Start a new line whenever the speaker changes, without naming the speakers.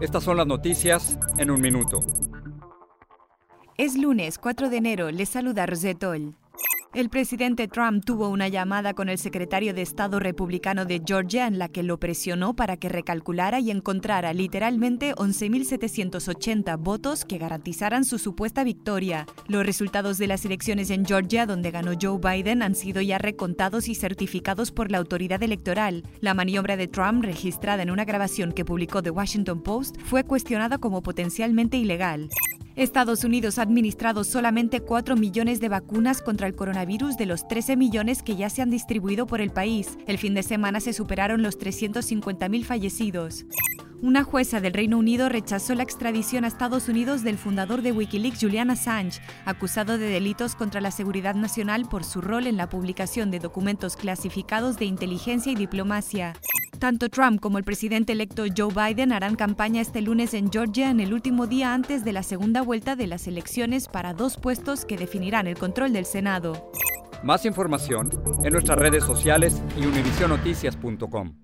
estas son las noticias en un minuto.
Es lunes 4 de enero, les saluda Rosetol. El presidente Trump tuvo una llamada con el secretario de Estado republicano de Georgia en la que lo presionó para que recalculara y encontrara literalmente 11.780 votos que garantizaran su supuesta victoria. Los resultados de las elecciones en Georgia, donde ganó Joe Biden, han sido ya recontados y certificados por la autoridad electoral. La maniobra de Trump, registrada en una grabación que publicó The Washington Post, fue cuestionada como potencialmente ilegal. Estados Unidos ha administrado solamente 4 millones de vacunas contra el coronavirus de los 13 millones que ya se han distribuido por el país. El fin de semana se superaron los 350.000 fallecidos. Una jueza del Reino Unido rechazó la extradición a Estados Unidos del fundador de Wikileaks, Julian Assange, acusado de delitos contra la seguridad nacional por su rol en la publicación de documentos clasificados de inteligencia y diplomacia. Tanto Trump como el presidente electo Joe Biden harán campaña este lunes en Georgia en el último día antes de la segunda vuelta de las elecciones para dos puestos que definirán el control del Senado.
Más información en nuestras redes sociales y univisionoticias.com.